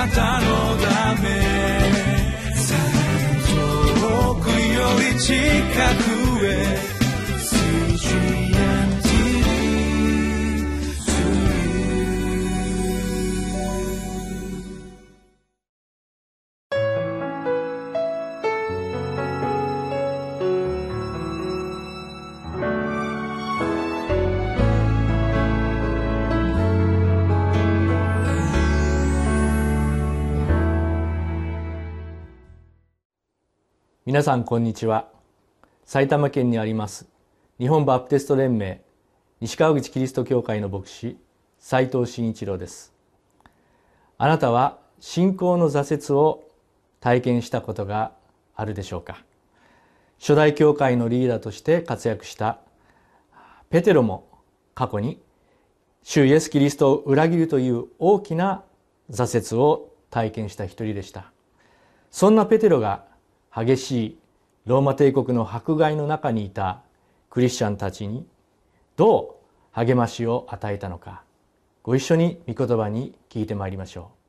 なたのため。遠くより近く。皆さんこんにちは。埼玉県にあります日本バプテスト連盟西川口キリスト教会の牧師斉藤真一郎です。あなたは信仰の挫折を体験したことがあるでしょうか？初代教会のリーダーとして活躍したペテロも過去に主イエス・キリストを裏切るという大きな挫折を体験した一人でした。そんなペテロが激しいローマ帝国の迫害の中にいたクリスチャンたちにどう励ましを与えたのかご一緒に御言葉に聞いてまいりましょう。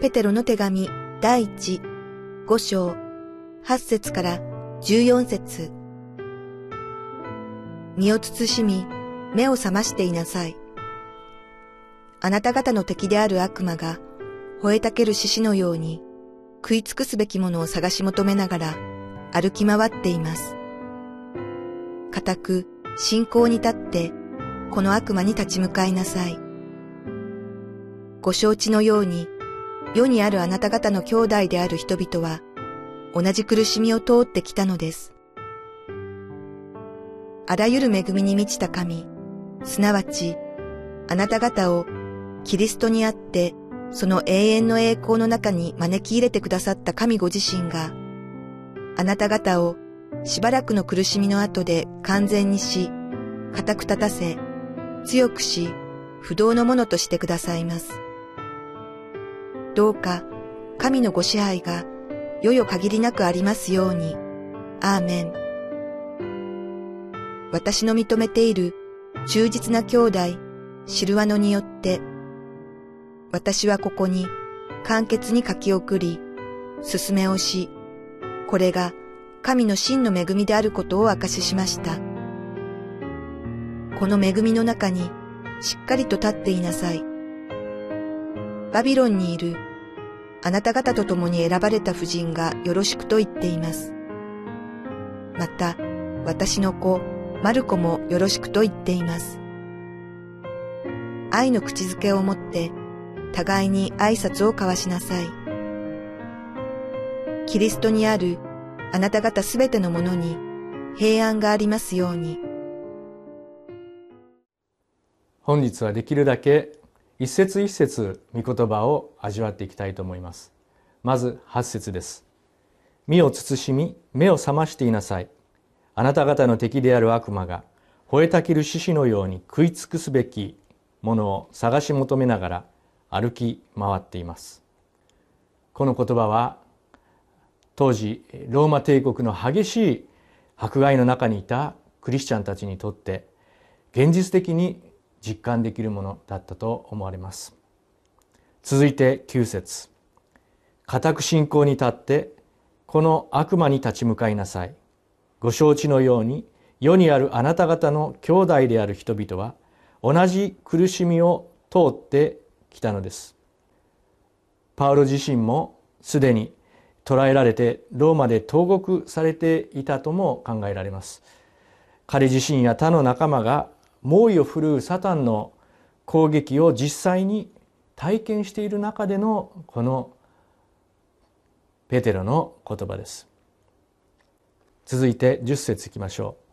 ペテロの手紙第一五章八節から十四節。身を慎み目を覚ましていなさい。あなた方の敵である悪魔が、吠えたける獅子のように、食い尽くすべきものを探し求めながら、歩き回っています。固く、信仰に立って、この悪魔に立ち向かいなさい。ご承知のように、世にあるあなた方の兄弟である人々は、同じ苦しみを通ってきたのです。あらゆる恵みに満ちた神、すなわち、あなた方をキリストにあって、その永遠の栄光の中に招き入れてくださった神ご自身が、あなた方をしばらくの苦しみの後で完全にし、固く立たせ、強くし、不動のものとしてくださいます。どうか、神のご支配が、よよ限りなくありますように。アーメン。私の認めている忠実な兄弟、シルワノによって、私はここに簡潔に書き送り、進めをし、これが神の真の恵みであることを証ししました。この恵みの中にしっかりと立っていなさい。バビロンにいるあなた方と共に選ばれた婦人がよろしくと言っています。また、私の子、マルコもよろしくと言っています。愛の口づけをもって、互いに挨拶を交わしなさい。キリストにあるあなた方すべてのものに平安がありますように。本日はできるだけ一節一節御言葉を味わっていきたいと思います。まず八節です。身を慎み、目を覚ましていなさい。あなた方の敵である悪魔が、吠えたきる獅子のように食い尽くすべきものを探し求めながら、歩き回っています。この言葉は当時ローマ帝国の激しい迫害の中にいたクリスチャンたちにとって現実的に実感できるものだったと思われます。続いて9節固く信仰に立ってこの悪魔に立ち向かいなさい。ご承知のように世にあるあなた方の兄弟である人々は同じ苦しみを通って来たのです。パウロ自身もすでに捕らえられてローマで投獄されていたとも考えられます。彼自身や他の仲間が猛威を振るうサタンの攻撃を実際に体験している中でのこのペテロの言葉です。続いて10節いきましょう。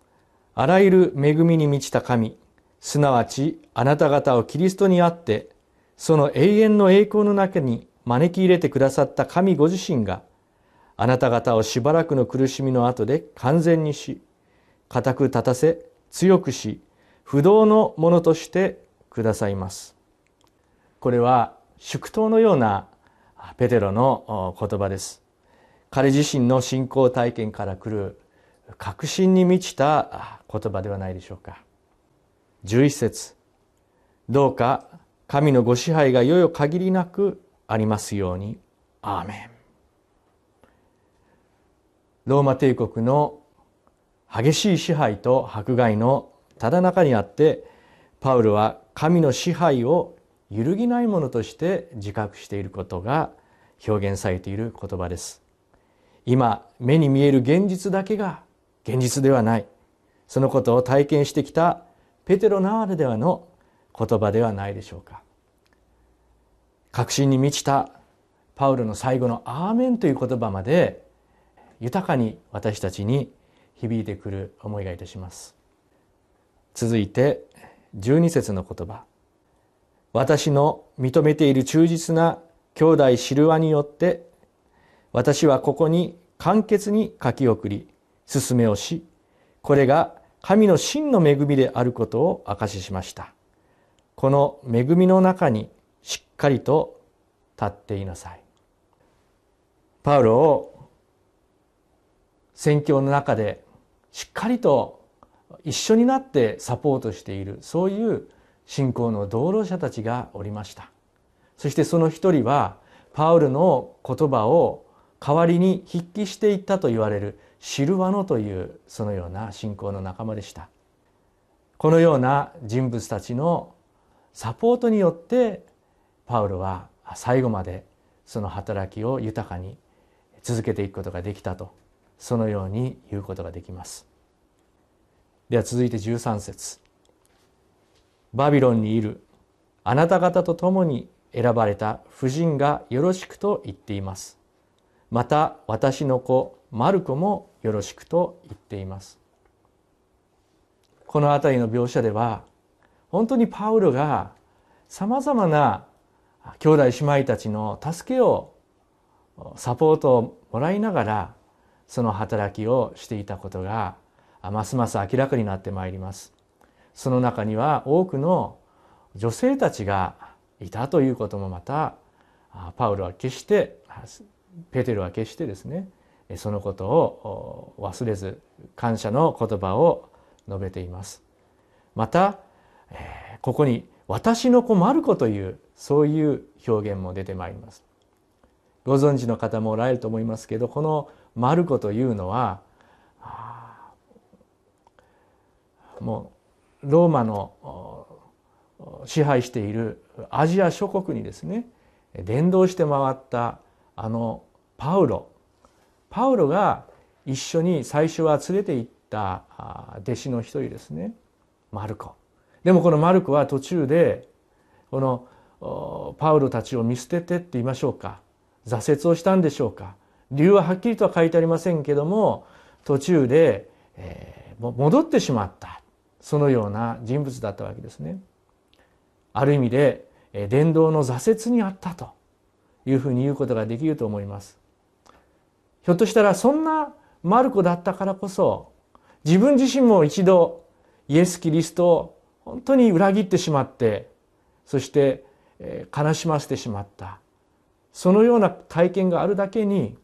あらゆる恵みに満ちた神すなわちあなた方をキリストにあってその永遠の栄光の中に招き入れてくださった神ご自身があなた方をしばらくの苦しみの後で完全にし固く立たせ強くし不動のものとしてくださいます。これは祝祷のようなペテロの言葉です。彼自身の信仰体験から来る確信に満ちた言葉ではないでしょうか。11節。どうか神のご支配がよよ限りなくありますように。アーメン。ローマ帝国の激しい支配と迫害のただ中にあってパウルは神の支配を揺るぎないものとして自覚していることが表現されている言葉です今目に見える現実だけが現実ではないそのことを体験してきたペテロならではの言葉ではないでしょうか。確信に満ちたパウロの最後の「アーメン」という言葉まで豊かに私たちに響いてくる思いがいたします。続いて12節の言葉。私の認めている忠実な兄弟シルワによって私はここに簡潔に書き送り進めをしこれが神の真の恵みであることを証ししました。この恵みの中にしっかりと立っていなさい。パウロを宣教の中でしっかりと一緒になってサポートしているそういう信仰の道路者たちがおりました。そしてその一人はパウルの言葉を代わりに筆記していったと言われるシルワノというそのような信仰の仲間でした。このような人物たちのサポートによってパウロは最後までその働きを豊かに続けていくことができたとそのように言うことができます。では続いて13節。バビロンにいるあなた方と共に選ばれた婦人がよろしくと言っています。また私の子マルコもよろしくと言っています。この辺りの描写では本当にパウロがさまざまな兄弟姉妹たちの助けをサポートをもらいながらその働きをしていたことがますます明らかになってまいります。その中には多くの女性たちがいたということもまたパウロは決してペテロは決してですねそのことを忘れず感謝の言葉を述べています。またここに「私の子マルコ」というそういう表現も出てまいります。ご存知の方もおられると思いますけどこの「マルコ」というのはもうローマの支配しているアジア諸国にですね伝道して回ったあのパウロ。パウロが一緒に最初は連れて行った弟子の一人ですね。マルコ。でもこのマルコは途中でこのパウロたちを見捨ててって言いましょうか挫折をしたんでしょうか理由ははっきりとは書いてありませんけども途中で、えー、戻ってしまったそのような人物だったわけですね。ある意味で伝道の挫折にあったというふうに言うことができると思います。ひょっとしたらそんなマルコだったからこそ自分自身も一度イエス・キリストを本当に裏切ってしまってそして悲しませてしまった。そのような体験があるだけに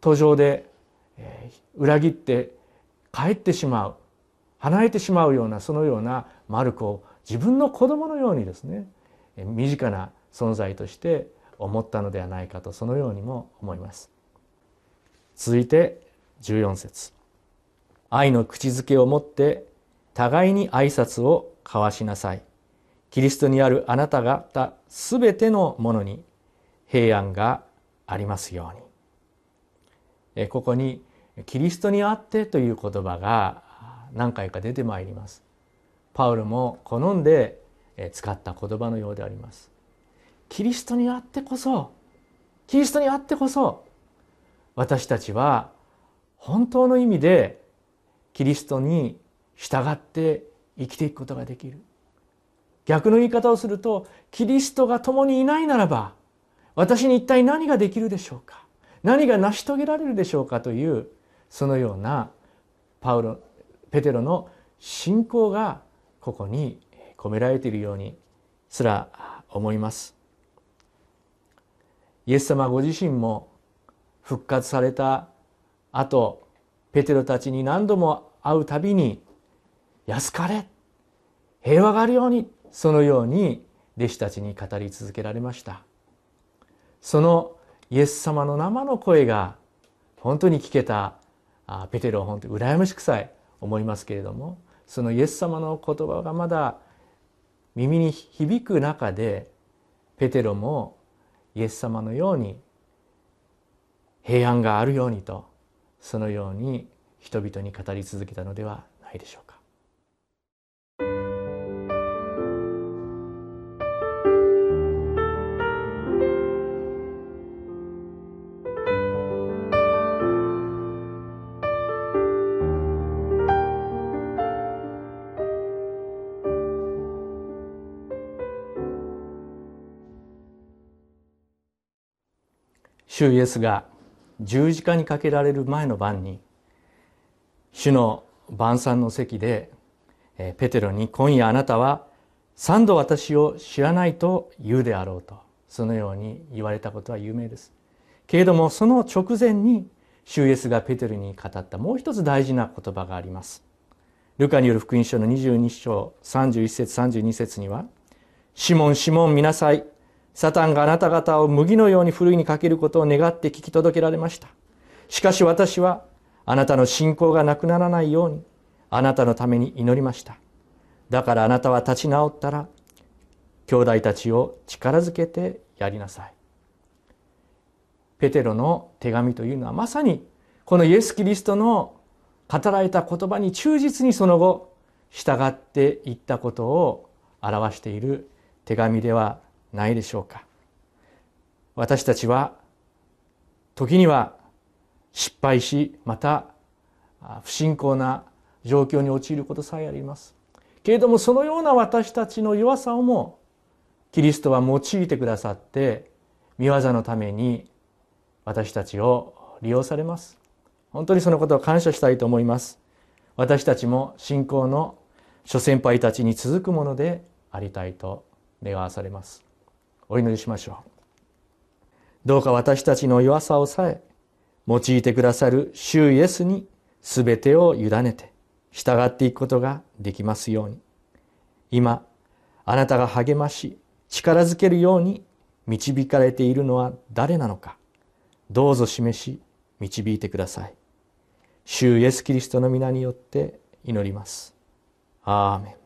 途上で裏切って帰ってしまう離れてしまうようなそのようなマルコを自分の子供のようにですね身近な存在として思ったのではないかとそのようにも思います。続いて14節。愛の口づけを持って互いに挨拶を交わしなさい。キリストにあるあなた方すべてのものに平安がありますように。ここにキリストにあってという言葉が何回か出てまいります。パウルも好んで使った言葉のようであります。キリストにあってこそキリストにあってこそ私たちは本当の意味でキリストに従って生きていくことができる。逆の言い方をするとキリストが共にいないならば私に一体何ができるでしょうか？何が成し遂げられるでしょうかというそのようなパウロペテロの信仰がここに込められているようにすら思います。イエス様ご自身も復活された後ペテロたちに何度も会うたびに安かれ。平和があるように。そのように弟子たちに語り続けられました。そのイエス様の生の声が本当に聞けたペテロは本当に羨ましくさえ思いますけれどもそのイエス様の言葉がまだ耳に響く中でペテロもイエス様のように平安があるようにとそのように人々に語り続けたのではないでしょうか。主イエスが十字架にかけられる前の晩に主の晩餐の席でペテロに「今夜あなたは三度私を知らないと言うであろう」とそのように言われたことは有名です。けれどもその直前に主イエスがペテロに語ったもう一つ大事な言葉があります。ルカによる福音書の22章31節32節には「シモンシモン見なさいサタンがあなた方を麦のようにふるいにかけることを願って聞き届けられました。しかし私はあなたの信仰がなくならないようにあなたのために祈りました。だからあなたは立ち直ったら兄弟たちを力づけてやりなさい。ペテロの手紙というのはまさにこのイエス・キリストの語られた言葉に忠実にその後従っていったことを表している手紙ではないでしょうか。私たちは時には失敗しまた不信仰な状況に陥ることさえあります。けれどもそのような私たちの弱さをもキリストは用いてくださって見業のために私たちを利用されます。本当にそのことを感謝したいと思います。私たちも信仰の諸先輩たちに続くものでありたいと願わされます。お祈りしましょう。どうか私たちの弱さをさえ用いてくださる主イエスに全てを委ねて従っていくことができますように。今あなたが励まし力づけるように導かれているのは誰なのかどうぞ示し導いてください。主イエスキリストの皆によって祈ります。アーメン。